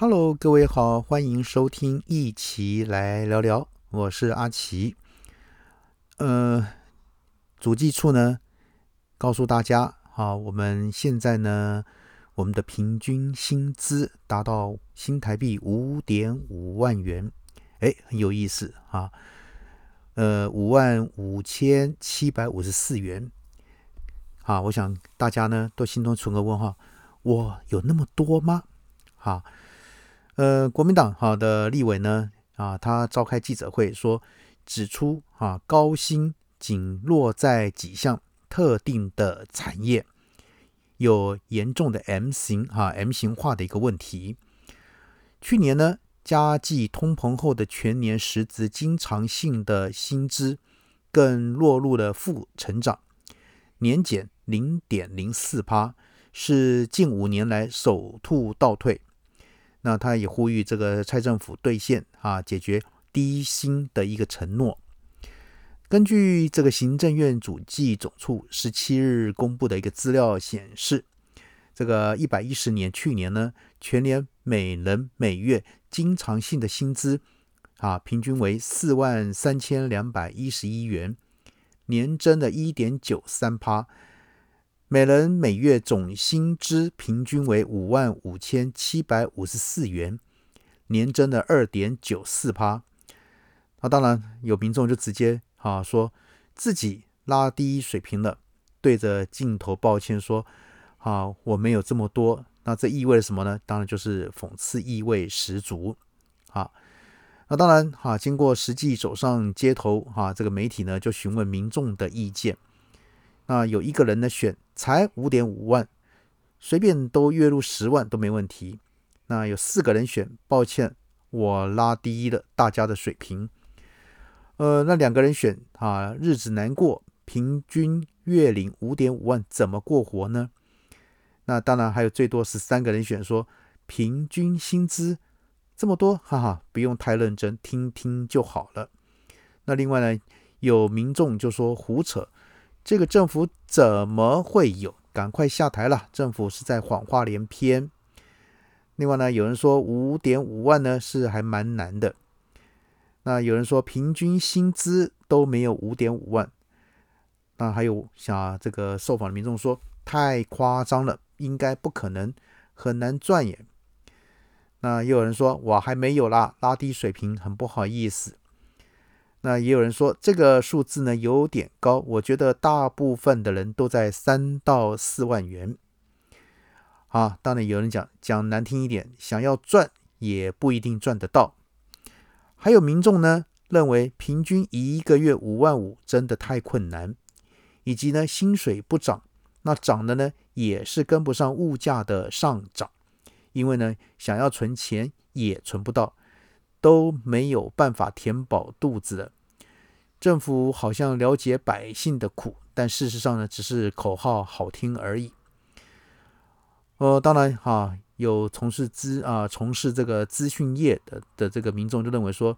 Hello，各位好，欢迎收听一起来聊聊，我是阿奇。呃，主计处呢告诉大家，啊，我们现在呢，我们的平均薪资达到新台币五点五万元，哎，很有意思啊。呃，五万五千七百五十四元。啊，我想大家呢都心中存个问号，我有那么多吗？啊。呃，国民党好的立委呢啊，他召开记者会说，指出啊，高薪仅落在几项特定的产业，有严重的 M 型哈 M 型化的一个问题。去年呢，加计通膨后的全年实质经常性的薪资更落入了负成长，年减零点零四趴，是近五年来首度倒退。那他也呼吁这个蔡政府兑现啊，解决低薪的一个承诺。根据这个行政院主计总处十七日公布的一个资料显示，这个一百一十年去年呢，全年每人每月经常性的薪资啊，平均为四万三千两百一十一元，年增的一点九三趴。每人每月总薪资平均为五万五千七百五十四元，年增的二点九四趴。那当然有民众就直接啊说自己拉低水平了，对着镜头抱歉说：“啊，我没有这么多。”那这意味着什么呢？当然就是讽刺意味十足。啊，那当然哈，经过实际走上街头哈，这个媒体呢就询问民众的意见。那有一个人呢选。才五点五万，随便都月入十万都没问题。那有四个人选，抱歉，我拉低了大家的水平。呃，那两个人选啊，日子难过，平均月领五点五万，怎么过活呢？那当然还有最多是三个人选，说平均薪资这么多，哈哈，不用太认真，听听就好了。那另外呢，有民众就说胡扯。这个政府怎么会有？赶快下台了！政府是在谎话连篇。另外呢，有人说五点五万呢是还蛮难的。那有人说平均薪资都没有五点五万。那还有像这个受访的民众说太夸张了，应该不可能，很难赚耶。那又有人说我还没有啦，拉低水平，很不好意思。那也有人说这个数字呢有点高，我觉得大部分的人都在三到四万元。啊，当然有人讲讲难听一点，想要赚也不一定赚得到。还有民众呢认为平均一个月五万五真的太困难，以及呢薪水不涨，那涨的呢也是跟不上物价的上涨，因为呢想要存钱也存不到。都没有办法填饱肚子的政府好像了解百姓的苦，但事实上呢，只是口号好听而已。呃，当然哈，有从事资啊，从事这个资讯业的的这个民众就认为说，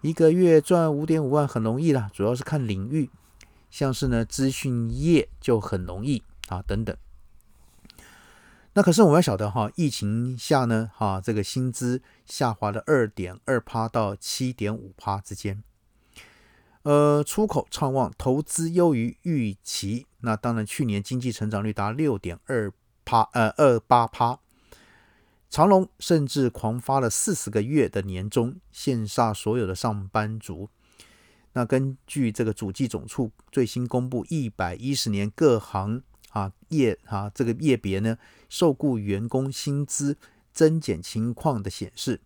一个月赚五点五万很容易啦，主要是看领域，像是呢资讯业就很容易啊等等。那可是我们要晓得哈，疫情下呢，哈这个薪资下滑了二点二趴到七点五趴之间。呃，出口畅旺，投资优于预期。那当然，去年经济成长率达六点二趴，呃二八趴。长隆甚至狂发了四十个月的年终，羡煞所有的上班族。那根据这个主计总处最新公布一百一十年各行。啊，业啊，这个业别呢，受雇员工薪资增减情况的显示，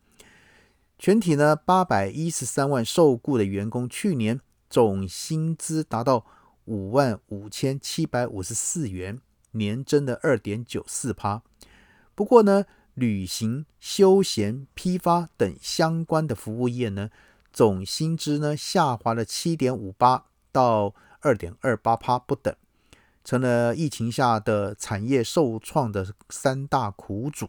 全体呢八百一十三万受雇的员工，去年总薪资达到五万五千七百五十四元，年增的二点九四趴。不过呢，旅行、休闲、批发等相关的服务业呢，总薪资呢下滑了七点五八到二点二八趴不等。成了疫情下的产业受创的三大苦主。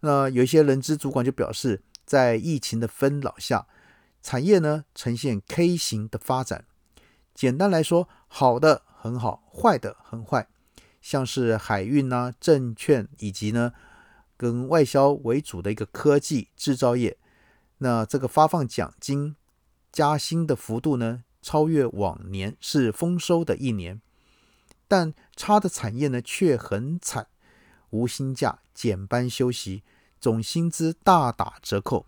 那有一些人资主管就表示，在疫情的纷扰下，产业呢呈现 K 型的发展。简单来说，好的很好，坏的很坏。像是海运呐、证券以及呢跟外销为主的一个科技制造业，那这个发放奖金加薪的幅度呢，超越往年，是丰收的一年。但差的产业呢却很惨，无薪假、减班休息，总薪资大打折扣，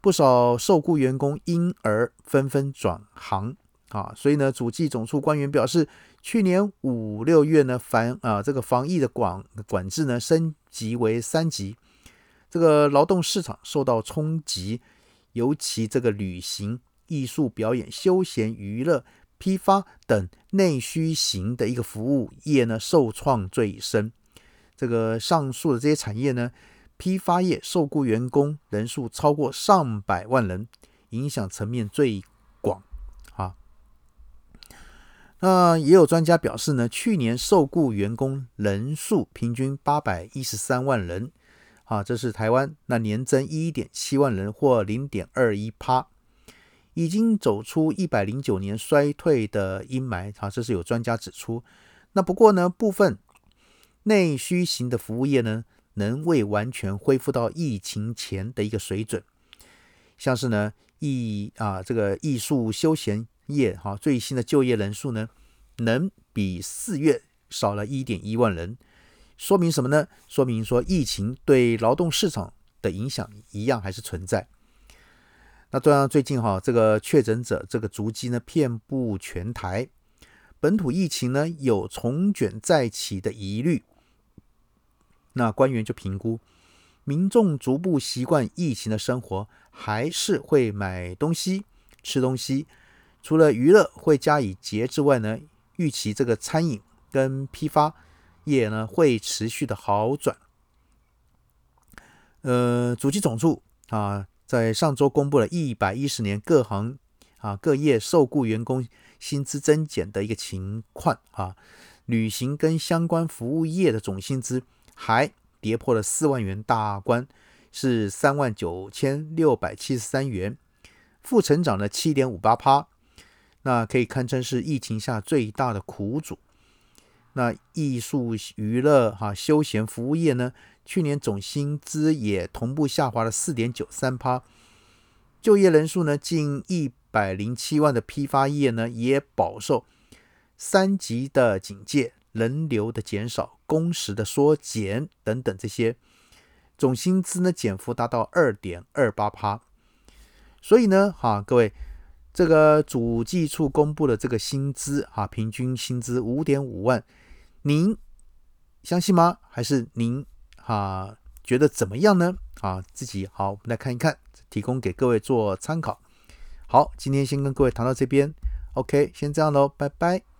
不少受雇员工因而纷纷转行啊。所以呢，主计总处官员表示，去年五六月呢，防啊这个防疫的管管制呢升级为三级，这个劳动市场受到冲击，尤其这个旅行、艺术表演、休闲娱乐。批发等内需型的一个服务业呢，受创最深。这个上述的这些产业呢，批发业受雇员工人数超过上百万人，影响层面最广啊。那也有专家表示呢，去年受雇员工人数平均八百一十三万人啊，这是台湾那年增一点七万人或零点二一趴。已经走出一百零九年衰退的阴霾，啊，这是有专家指出。那不过呢，部分内需型的服务业呢，能未完全恢复到疫情前的一个水准。像是呢，艺啊这个艺术休闲业，哈，最新的就业人数呢，能比四月少了一点一万人，说明什么呢？说明说疫情对劳动市场的影响一样还是存在。那当然，最近哈，这个确诊者这个足迹呢，遍布全台，本土疫情呢有重卷再起的疑虑。那官员就评估，民众逐步习惯疫情的生活，还是会买东西、吃东西。除了娱乐会加以节制外呢，预期这个餐饮跟批发业呢会持续的好转。呃，主机总处啊。在上周公布了一百一十年各行啊各业受雇员工薪资增减的一个情况啊，旅行跟相关服务业的总薪资还跌破了四万元大关，是三万九千六百七十三元，负成长了七点五八趴，那可以堪称是疫情下最大的苦主。那艺术娱乐哈休闲服务业呢？去年总薪资也同步下滑了四点九三趴，就业人数呢近一百零七万的批发业呢也饱受三级的警戒、人流的减少、工时的缩减等等这些，总薪资呢减幅达到二点二八趴。所以呢，哈各位，这个主计处公布的这个薪资啊平均薪资五点五万，您相信吗？还是您？啊，觉得怎么样呢？啊，自己好，我们来看一看，提供给各位做参考。好，今天先跟各位谈到这边，OK，先这样喽，拜拜。